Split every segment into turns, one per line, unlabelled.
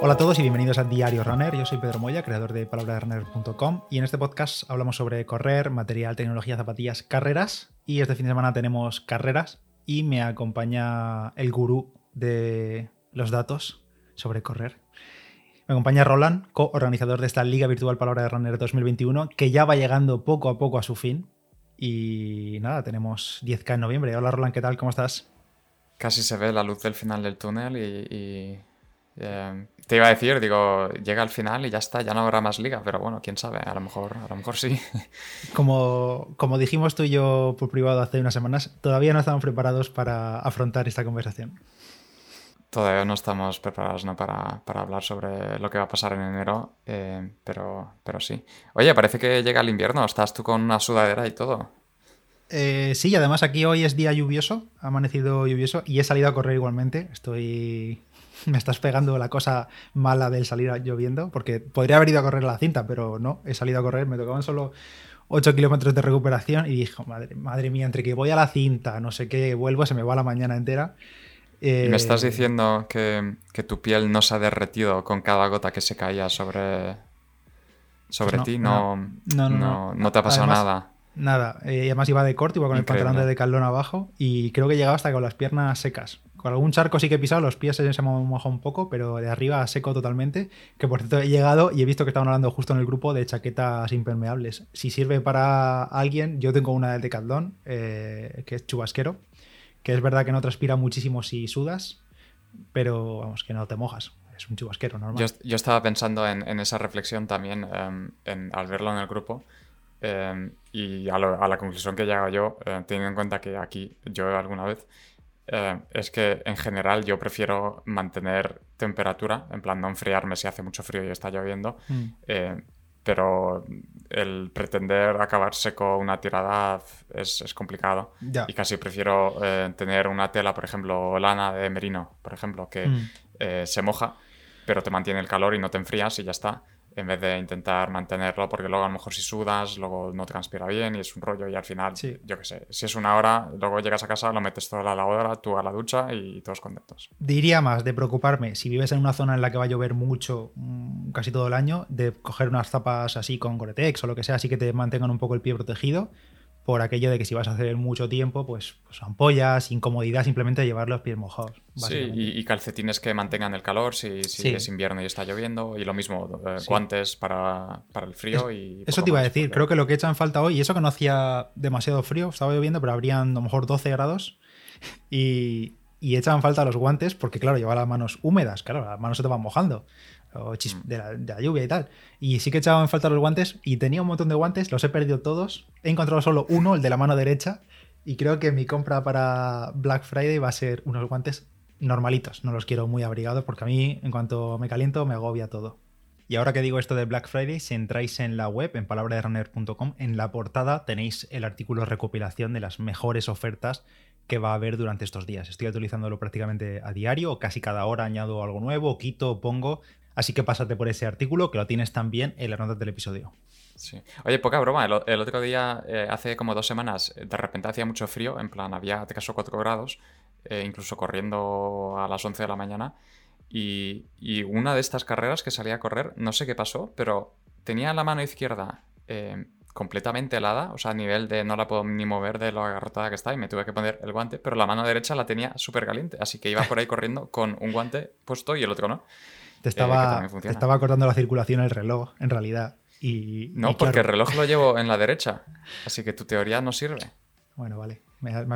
Hola a todos y bienvenidos a Diario Runner. Yo soy Pedro Moya, creador de palabraderunner.com y en este podcast hablamos sobre correr, material, tecnología, zapatillas, carreras y este fin de semana tenemos carreras y me acompaña el gurú de los datos sobre correr. Me acompaña Roland, co-organizador de esta Liga Virtual Palabra de Runner 2021, que ya va llegando poco a poco a su fin. Y nada, tenemos 10K en noviembre. Hola Roland, ¿qué tal? ¿Cómo estás?
Casi se ve la luz del final del túnel y, eh, te iba a decir, digo, llega al final y ya está, ya no habrá más liga, pero bueno, quién sabe, a lo mejor, a lo mejor sí.
Como, como dijimos tú y yo por privado hace unas semanas, todavía no estamos preparados para afrontar esta conversación.
Todavía no estamos preparados ¿no? Para, para, hablar sobre lo que va a pasar en enero, eh, pero, pero sí. Oye, parece que llega el invierno, estás tú con una sudadera y todo.
Eh, sí, además aquí hoy es día lluvioso, ha amanecido lluvioso y he salido a correr igualmente. Estoy. Me estás pegando la cosa mala del salir lloviendo, porque podría haber ido a correr a la cinta, pero no, he salido a correr, me tocaban solo 8 kilómetros de recuperación y dije, madre, madre mía, entre que voy a la cinta, no sé qué, vuelvo, se me va la mañana entera.
¿Y me estás eh, diciendo que, tu piel no se ha derretido con cada gota que se caía sobre, sobre pues ti? No no, no no, te ha pasado nada.
Nada. Eh, además iba de corte, iba con el pantalón de decalón abajo y creo que llegaba hasta con las piernas secas. Con algún charco sí que he pisado, los pies se me han mojado un poco, pero de arriba seco totalmente. Que por cierto he llegado y he visto que estaban hablando justo en el grupo de chaquetas impermeables. Si sirve para alguien, yo tengo una de Decathlon, eh, que es chubasquero que es verdad que no transpira muchísimo si sudas, pero vamos, que no te mojas. Es un chubasquero normal.
Yo, estaba pensando en, esa reflexión también em, al verlo en el grupo. Em, y a, la conclusión que he llegado yo, eh, teniendo en cuenta que aquí yo alguna vez, eh, es que en general yo prefiero mantener temperatura, en plan no enfriarme si hace mucho frío y está lloviendo, mm. eh, pero el pretender acabar seco una tirada es, complicado. Y casi prefiero eh, tener una tela, por ejemplo, lana de merino, por ejemplo, que mm. se moja, pero te mantiene el calor y no te enfrías y ya está en vez de intentar mantenerlo, porque luego a lo mejor si sudas, luego no transpira bien y es un rollo y al final, yo qué sé, si es una hora, luego llegas a casa, lo metes toda la lavadora, tú a la ducha y todos contentos.
Diría más de preocuparme, si vives en una zona en la que va a llover mucho mm, casi todo el año, de coger unas zapas así con Gore-Tex o lo que sea, así que te mantengan un poco el pie protegido por aquello de que si vas a hacer mucho tiempo, pues, pues ampollas, incomodidad, simplemente llevar los pies mojados.
Sí, y, calcetines que mantengan el calor si, es invierno y está lloviendo, y lo mismo, eh, guantes para, el frío. y
eso te iba a decir, creo que lo que echan falta hoy, y eso que no hacía demasiado frío, estaba lloviendo, pero habrían a lo mejor 12 grados, y, y echan falta los guantes, porque claro, lleva las manos húmedas, claro, las manos se te van mojando o mm. de la, lluvia y tal. Y sí que echaba en falta los guantes y tenía un montón de guantes, los he perdido todos. He encontrado solo uno, el de la mano derecha, y creo que mi compra para Black Friday va a ser unos guantes normalitos. No los quiero muy abrigados porque a mí, en cuanto me caliento, me agobia todo. Y ahora que digo esto de Black Friday, si entráis en la web, en palabraderunner.com, en la portada tenéis el artículo recopilación de las mejores ofertas que va a haber durante estos días. Estoy utilizándolo prácticamente a diario, casi cada hora añado algo nuevo, quito, pongo. Así que pásate por ese artículo que lo tienes también en las notas del episodio.
Sí. Oye, poca broma. El, otro día, eh, hace como dos semanas, de repente hacía mucho frío. En plan, había, te caso 4 grados, eh, incluso corriendo a las 11 de la mañana. Y, una de estas carreras que salía a correr, no sé qué pasó, pero tenía la mano izquierda eh, completamente helada, o sea, a nivel de no la puedo ni mover de lo agarrotada que está y me tuve que poner el guante, pero la mano derecha la tenía súper caliente, así que iba por ahí corriendo con un guante puesto y el otro no.
Te estaba, estaba cortando la circulación el reloj, en realidad. Y,
no, porque el reloj lo llevo en la derecha. Así que tu teoría no sirve.
Bueno, vale.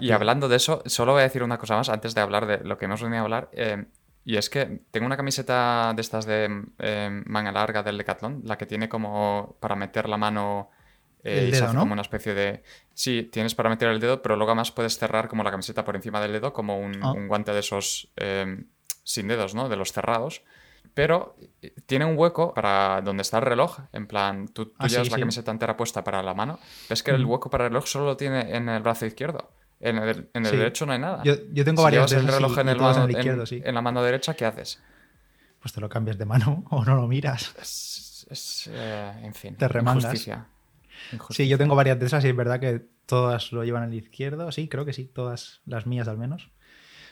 y hablando de eso, solo voy a decir una cosa más antes de hablar de lo que hemos venido a hablar. Eh, y es que tengo una camiseta de estas de eh, manga larga del Decathlon, la que tiene como para meter la mano.
Eh, el
como una especie de. Sí, tienes para meter el dedo, pero luego además puedes cerrar como la camiseta por encima del dedo, como un, ah. un guante de esos sin dedos, ¿no? De los cerrados pero eh, tiene un hueco para donde está el reloj. En plan, tú, ah, llevas la camiseta entera puesta para la mano. Es que el hueco para el reloj solo lo tiene en el brazo izquierdo. En el, derecho no hay nada.
Yo, tengo varios.
Si el reloj en, el mano, en, la mano derecha, ¿qué haces?
Pues te lo cambias de mano o no lo miras.
Es, eh, en fin,
te remangas. Injusticia. Sí, yo tengo varias de esas y es verdad que todas lo llevan al izquierdo. Sí, creo que sí, todas las mías al menos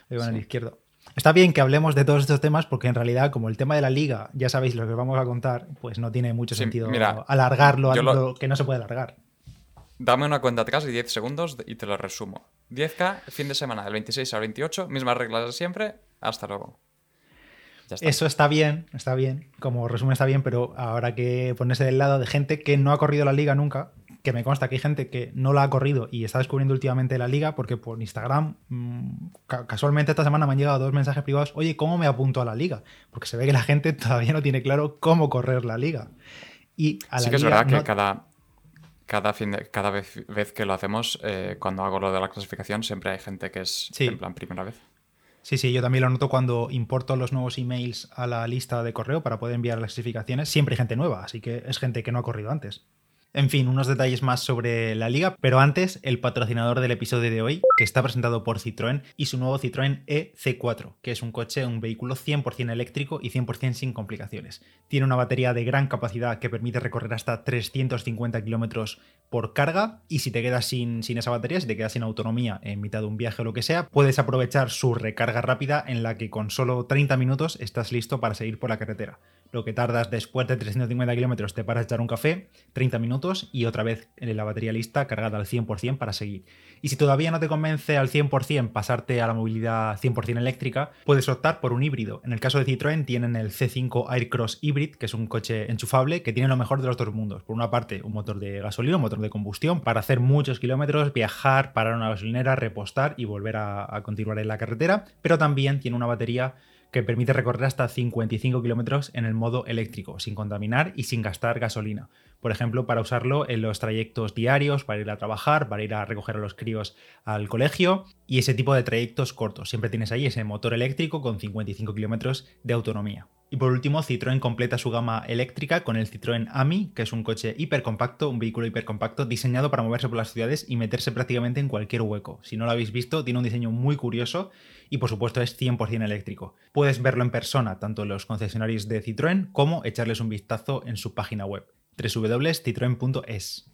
lo llevan al izquierdo. Está bien que hablemos de todos estos temas porque en realidad, como el tema de la liga, ya sabéis lo que vamos a contar, pues no tiene mucho sentido alargarlo a lo que no se puede alargar.
Dame una cuenta atrás de 10 segundos y te lo resumo. 10K, fin de semana del 26 al 28, mismas reglas de siempre, hasta luego.
Eso está bien, está bien, como resumen está bien, pero ahora que ponerse del lado de gente que no ha corrido la liga nunca, que me consta que hay gente que no la ha corrido y está descubriendo últimamente la liga, porque por Instagram, mm, casualmente esta semana me han llegado dos mensajes privados, oye, ¿cómo me apunto a la liga? Porque se ve que la gente todavía no tiene claro cómo correr la liga. Y a
sí que es verdad que cada, cada, fin cada vez, que lo hacemos, eh, cuando hago lo de la clasificación, siempre hay gente que es en plan primera vez.
Sí, sí, yo también lo noto cuando importo los nuevos emails a la lista de correo para poder enviar las clasificaciones. Siempre hay gente nueva, así que es gente que no ha corrido antes. En fin, unos detalles más sobre la liga, pero antes el patrocinador del episodio de hoy, que está presentado por Citroën y su nuevo Citroën EC4, que es un coche, un vehículo 100% eléctrico y 100% sin complicaciones. Tiene una batería de gran capacidad que permite recorrer hasta 350 kilómetros por carga y si te quedas sin, sin esa batería, si te quedas sin autonomía en mitad de un viaje o lo que sea, puedes aprovechar su recarga rápida en la que con solo 30 minutos estás listo para seguir por la carretera lo que tardas después de 350 kilómetros te paras a echar un café, 30 minutos y otra vez la batería lista cargada al 100% para seguir. Y si todavía no te convence al 100% pasarte a la movilidad 100% eléctrica, puedes optar por un híbrido. En el caso de Citroën tienen el C5 Aircross Hybrid, que es un coche enchufable que tiene lo mejor de los dos mundos. Por una parte, un motor de gasolina, un motor de combustión para hacer muchos kilómetros, viajar, parar una gasolinera, repostar y volver a continuar en la carretera, pero también tiene una batería que permite recorrer hasta 55 kilómetros en el modo eléctrico, sin contaminar y sin gastar gasolina. Por ejemplo, para usarlo en los trayectos diarios, para ir a trabajar, para ir a recoger a los críos al colegio y ese tipo de trayectos cortos. Siempre tienes ahí ese motor eléctrico con 55 kilómetros de autonomía. Y por último, Citroën completa su gama eléctrica con el Citroën AMI, que es un coche hipercompacto, un vehículo hipercompacto diseñado para moverse por las ciudades y meterse prácticamente en cualquier hueco. Si no lo habéis visto, tiene un diseño muy curioso y por supuesto es 100% eléctrico. Puedes verlo en persona, tanto en los concesionarios de Citroën como echarles un vistazo en su página web, www.citroen.es.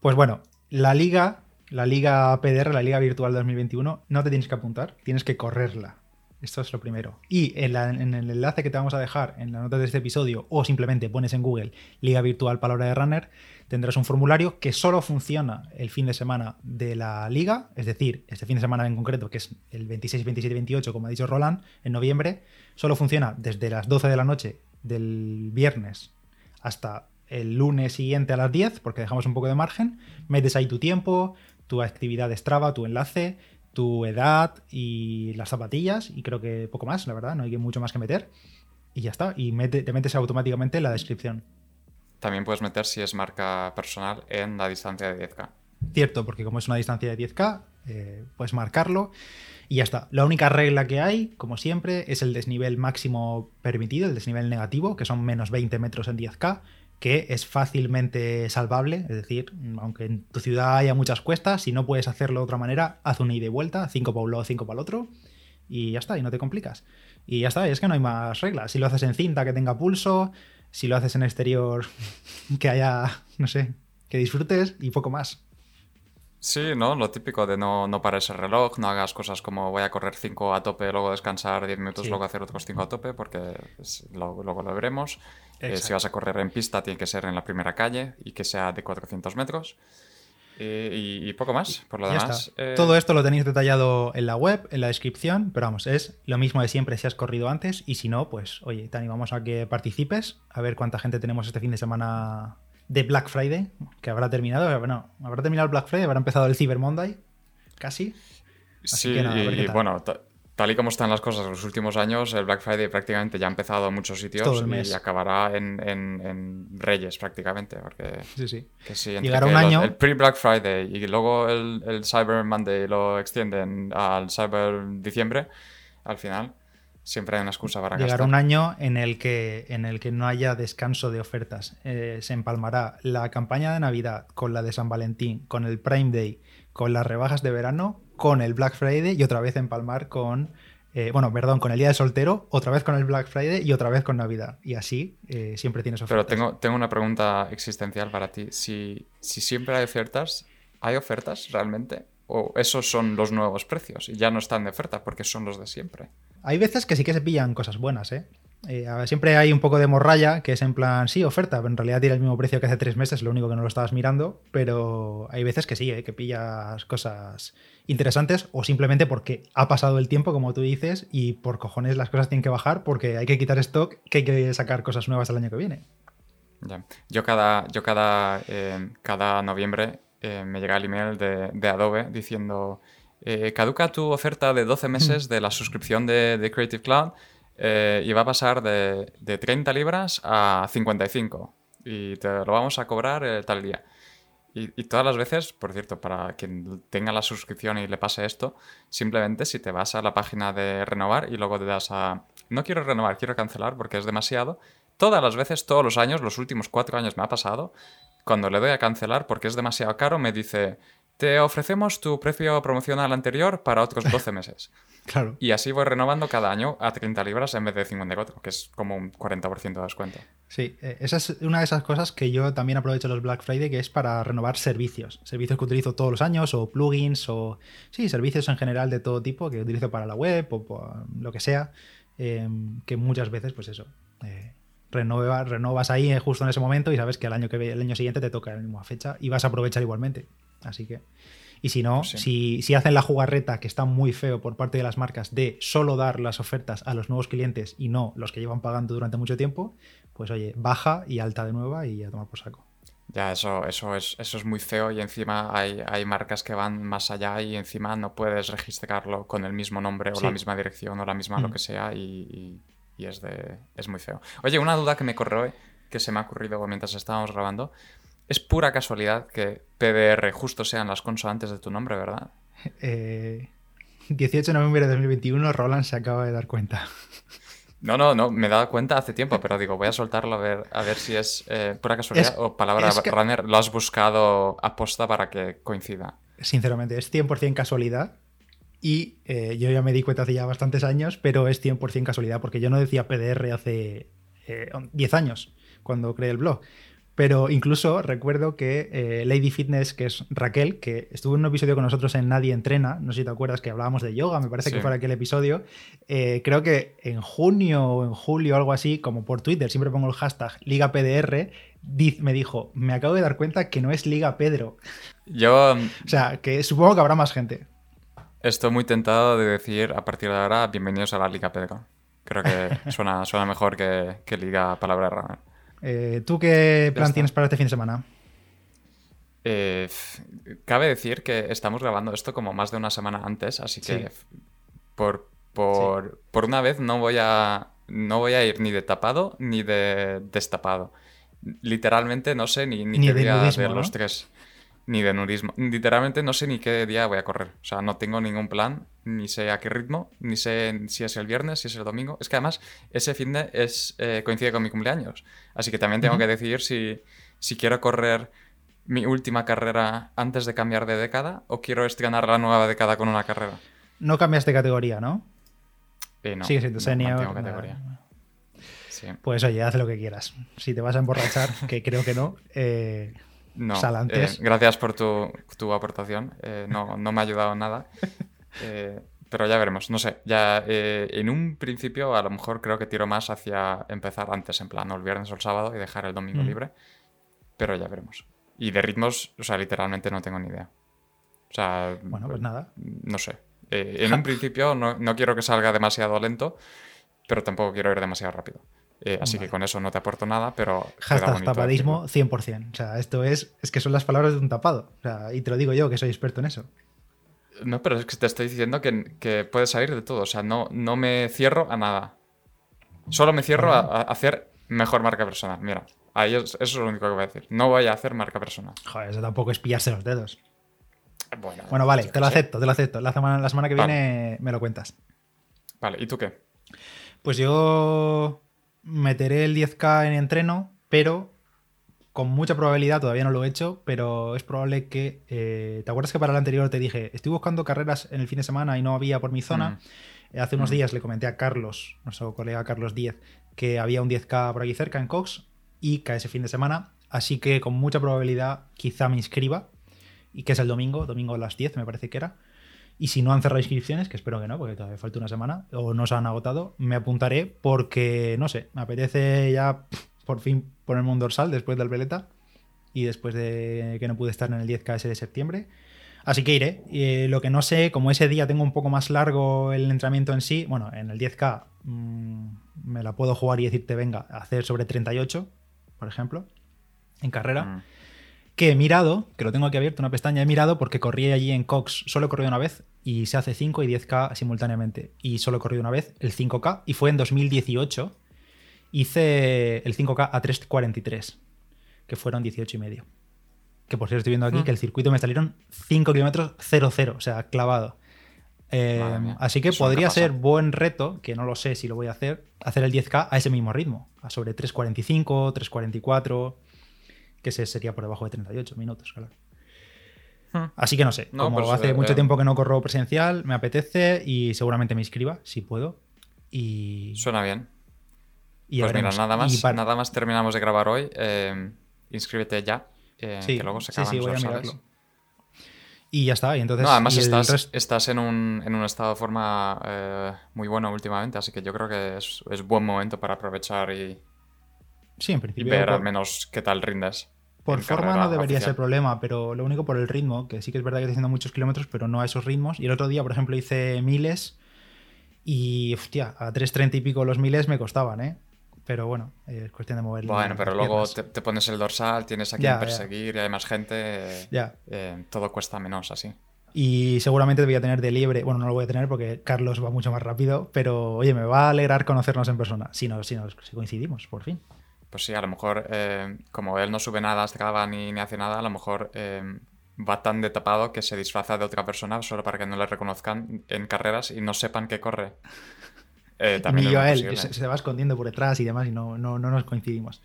Pues bueno, la liga, la liga PDR, la liga virtual 2021, no te tienes que apuntar, tienes que correrla. Esto es lo primero. Y en, el enlace que te vamos a dejar en la nota de este episodio, o simplemente pones en Google Liga Virtual Palabra de Runner, tendrás un formulario que solo funciona el fin de semana de la liga, es decir, este fin de semana en concreto, que es el 26, 27 y 28, como ha dicho Roland, en noviembre, solo funciona desde las 12 de la noche del viernes hasta el lunes siguiente a las 10, porque dejamos un poco de margen, metes ahí tu tiempo, tu actividad de tu enlace, tu edad y las zapatillas, y creo que poco más, la verdad, no hay mucho más que meter. Y ya está, y te metes automáticamente en la descripción.
También puedes meter si es marca personal en la distancia de 10K.
Cierto, porque como es una distancia de 10K, eh, puedes marcarlo y ya está. La única regla que hay, como siempre, es el desnivel máximo permitido, el desnivel negativo, que son menos 20 metros en 10K que es fácilmente salvable, es decir, aunque en tu ciudad haya muchas cuestas, si no puedes hacerlo de otra manera, haz una ida y vuelta, 5 para un lado, 5 para el otro, y ya está, y no te complicas. Y ya está, es que no hay más reglas. Si lo haces en cinta que tenga pulso, si lo haces en exterior que haya, no sé, que disfrutes y poco más.
Sí, ¿no? Lo típico de no, no pares el reloj, no hagas cosas como voy a correr 5 a tope, luego descansar 10 minutos, luego hacer otros 5 a tope, porque luego, lo veremos. Eh, si vas a correr en pista, tiene que ser en la primera calle y que sea de 400 metros. Y, poco más, por lo demás.
Eh, Todo esto lo tenéis detallado en la web, en la descripción, pero vamos, es lo mismo de siempre si has corrido antes y si no, pues oye, te animamos a que participes, a ver cuánta gente tenemos este fin de semana de Black Friday, que habrá terminado, bueno, habrá terminado el Black Friday, habrá empezado el Cyber Monday, casi.
sí, y, bueno, tal y como están las cosas en los últimos años, el Black Friday prácticamente ya ha empezado en muchos sitios y acabará en, Reyes prácticamente. Porque
sí, sí.
Que Llegará un año. El pre-Black Friday y luego el, Cyber Monday lo extienden al Cyber Diciembre, al final siempre hay una excusa para
Llegará un año en el que, en el que no haya descanso de ofertas. Eh, se empalmará la campaña de Navidad con la de San Valentín, con el Prime Day, con las rebajas de verano con el Black Friday y otra vez empalmar con, eh, bueno, perdón, con el Día de Soltero, otra vez con el Black Friday y otra vez con Navidad. Y así eh, siempre tienes ofertas.
Pero tengo, tengo una pregunta existencial para ti. Si, si siempre hay ofertas, ¿hay ofertas realmente? o esos son los nuevos precios y ya no están de oferta porque son los de siempre.
Hay veces que sí que se pillan cosas buenas, ¿eh? Eh, siempre hay un poco de morralla, que es en plan, sí, oferta, pero en realidad tiene el mismo precio que hace tres meses, lo único que no lo estabas mirando, pero hay veces que sí, eh, que pillas cosas interesantes o simplemente porque ha pasado el tiempo, como tú dices, y por cojones las cosas tienen que bajar porque hay que quitar stock, que hay que sacar cosas nuevas el año que viene.
Yo cada, yo cada, eh, cada noviembre me llega el email de Adobe diciendo, caduca tu oferta de 12 meses de la suscripción de, de Creative Cloud eh, y va a pasar de, 30 libras a 55 y te lo vamos a cobrar eh, tal día. Y, todas las veces, por cierto, para quien tenga la suscripción y le pase esto, simplemente si te vas a la página de renovar y luego te das a no quiero renovar, quiero cancelar porque es demasiado, todas las veces, todos los años, los últimos cuatro años me ha pasado, cuando le doy a cancelar porque es demasiado caro, me dice, te ofrecemos tu precio promocional anterior para otros 12 meses.
claro.
Y así voy renovando cada año a 30 libras en vez de 54, que es como un 40% de descuento.
Sí, eh, esa es una de esas cosas que yo también aprovecho los Black Friday, que es para renovar servicios. Servicios que utilizo todos los años, o plugins, o sí, servicios en general de todo tipo que utilizo para la web o lo que sea, em, que muchas veces, pues eso. Eh, renovas ahí eh, justo en ese momento y sabes que el año, que, el año siguiente te toca la misma fecha y vas a aprovechar igualmente. Así que. Y si no, si, si, hacen la jugarreta, que está muy feo por parte de las marcas, de solo dar las ofertas a los nuevos clientes y no los que llevan pagando durante mucho tiempo, pues oye, baja y alta de nueva y a tomar por saco.
Ya, eso, eso, es, eso es muy feo y encima hay, hay marcas que van más allá y encima no puedes registrarlo con el mismo nombre o la misma dirección o la misma lo mm. que sea y, y, es, de, es muy feo. Oye, una duda que me corrió, que se me ha ocurrido mientras estábamos grabando. Es pura casualidad que PDR justo sean las consonantes de tu nombre, ¿verdad?
18 eh, de noviembre de 2021, Roland se acaba de dar cuenta.
No, no, no, me he dado cuenta hace tiempo, pero digo, voy a soltarlo a ver, a ver si es eh, pura casualidad o palabra runner. Lo has buscado aposta para que coincida.
Sinceramente, es 100% casualidad. Y eh, yo ya me di cuenta hace ya bastantes años, pero es 100% casualidad, porque yo no decía PDR hace 10 años, cuando creé el blog. Pero incluso recuerdo que eh, Lady Fitness, que es Raquel, que estuvo en un episodio con nosotros en Nadie Entrena, no sé si te acuerdas que hablábamos de yoga, me parece que fue aquel episodio, eh, creo que en junio o en julio algo así, como por Twitter, siempre pongo el hashtag LigaPDR, me dijo, me acabo de dar cuenta que no es Liga Pedro.
Yo...
o sea, que supongo que habrá más gente.
Estoy muy tentado de decir a partir de ahora, bienvenidos a la Liga Pedro. Creo que suena, suena mejor que, que Liga Palabra Rara.
Eh, ¿Tú qué plan tienes para este fin de semana?
Eh, cabe decir que estamos grabando esto como más de una semana antes, así que por, por, una vez no voy, a, no voy a ir ni de tapado ni de destapado. Literalmente no sé ni, ni, qué día de los tres. Ni de nudismo. Literalmente no sé ni qué día voy a correr. O sea, no tengo ningún plan, ni sé a qué ritmo, ni sé si es el viernes, si es el domingo. Es que además ese fin de es, eh, coincide con mi cumpleaños. Así que también tengo que decidir si, si quiero correr mi última carrera antes de cambiar de década o quiero estrenar la nueva década con una carrera.
No cambias de categoría, ¿no?
Eh, no.
Sigue siendo senior. categoría. Pues oye, haz lo que quieras. Si te vas a emborrachar, que creo que no, eh,
no, eh, gracias por tu, aportación. Eh, no, me ha ayudado nada. Eh, pero ya veremos. No sé, ya en un principio a lo mejor creo que tiro más hacia empezar antes, en plan, el viernes o el sábado y dejar el domingo mm. libre. Pero ya veremos. Y de ritmos, o sea, literalmente no tengo ni idea. O sea,
bueno, pues nada.
No sé. en un principio no, no quiero que salga demasiado lento, pero tampoco quiero ir demasiado rápido. Eh, así que con eso no te aporto nada, pero.
Hashtag tapadismo 100%. O sea, esto es, es que son las palabras de un tapado. O sea, y te lo digo yo, que soy experto en eso.
No, pero es que te estoy diciendo que, que puedes salir de todo. O sea, no, no me cierro a nada. Solo me cierro a, hacer mejor marca personal. Mira, ahí eso es lo único que voy a decir. No voy a hacer marca personal.
Joder, eso tampoco es pillarse los dedos. Bueno, bueno vale, te lo acepto, te lo acepto. La semana, la semana que viene me lo cuentas.
Vale, ¿y tú qué?
Pues yo meteré el 10K en entreno, pero con mucha probabilidad, todavía no lo he hecho, pero es probable que... Eh, ¿Te acuerdas que para el anterior te dije, estoy buscando carreras en el fin de semana y no había por mi zona? Mm. Hace unos mm. días le comenté a Carlos, nuestro colega Carlos 10, que había un 10K por aquí cerca en Cox y cae ese fin de semana, así que con mucha probabilidad quizá me inscriba y que es el domingo, domingo a las 10 me parece que era. Y si no han cerrado inscripciones, que espero que no, porque todavía falta una semana, o no se han agotado, me apuntaré porque, no sé, me apetece ya por fin ponerme un dorsal después del veleta y después de que no pude estar en el 10K de septiembre. Así que iré. Y, lo que no sé, como ese día tengo un poco más largo el entrenamiento en sí, bueno, en el 10K mmm, me la puedo jugar y decirte, venga, hacer sobre 38, por ejemplo, en carrera. Mm. Que he mirado, que lo tengo aquí abierto, una pestaña, he mirado porque corrí allí en Cox, solo he corrido una vez y se hace 5 y 10K simultáneamente. Y solo he corrido una vez el 5K y fue en 2018. Hice el 5K a 3.43, que fueron 18 y medio. Que por cierto estoy viendo aquí mm. que el circuito me salieron 5 kilómetros 0-0, o sea, clavado. Eh, así que podría ser buen reto, que no lo sé si lo voy a hacer, hacer el 10K a ese mismo ritmo, a sobre 3.45, 3.44, que ese sería por debajo de 38 minutos, claro. Hmm. Así que no sé, como hace eh, mucho eh. tiempo que no corro presencial, me apetece y seguramente me inscriba, si puedo. Y...
Suena bien. pues mira, nada más, nada más terminamos de grabar hoy. inscríbete ya, que luego se acaban los sí,
y ya está. Y entonces,
no, además estás, estás en, un, en, un, estado de forma eh, muy bueno últimamente, así que yo creo que es, es buen momento para aprovechar y,
sí, en principio,
ver al menos qué tal rindes.
Por forma no debería ser problema, pero lo único por el ritmo, que sí que es verdad que estoy haciendo muchos kilómetros, pero no a esos ritmos. Y el otro día, por ejemplo, hice miles y, hostia, a 3.30 y pico los miles me costaban, ¿eh? Pero bueno, es cuestión de moverlo.
Bueno, pero luego te, pones el dorsal, tienes a quien perseguir y hay más gente.
Ya.
Eh, todo cuesta menos así.
Y seguramente voy a tener de liebre. Bueno, no lo voy a tener porque Carlos va mucho más rápido. Pero oye, me va a alegrar conocernos en persona. Si, no, si, si coincidimos, por fin.
Pues sí, a lo mejor, eh, como él no sube nada hasta cada ni, ni hace nada, a lo mejor eh, va tan de tapado que se disfraza de otra persona solo para que no le reconozcan en carreras y no sepan que corre.
Eh, también yo a él, se, va escondiendo por detrás y demás y no, no, nos coincidimos.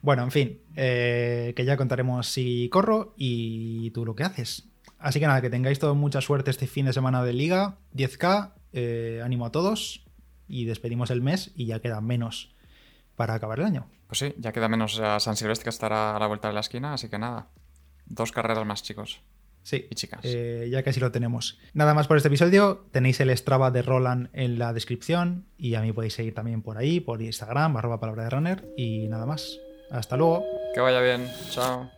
Bueno, en fin, eh, que ya contaremos si corro y tú lo que haces. Así que nada, que tengáis todo mucha suerte este fin de semana de liga, 10K, eh, ánimo a todos y despedimos el mes y ya queda menos para acabar el año.
Pues sí, ya queda menos a San Silvestre que estará a la vuelta de la esquina, así que nada, dos carreras más chicos.
Sí,
y chicas.
Eh, ya casi lo tenemos. Nada más por este episodio. Tenéis el Strava de Roland en la descripción y a mí podéis seguir también por ahí, por Instagram, arroba palabra de runner y nada más. Hasta luego.
Que vaya bien. Chao.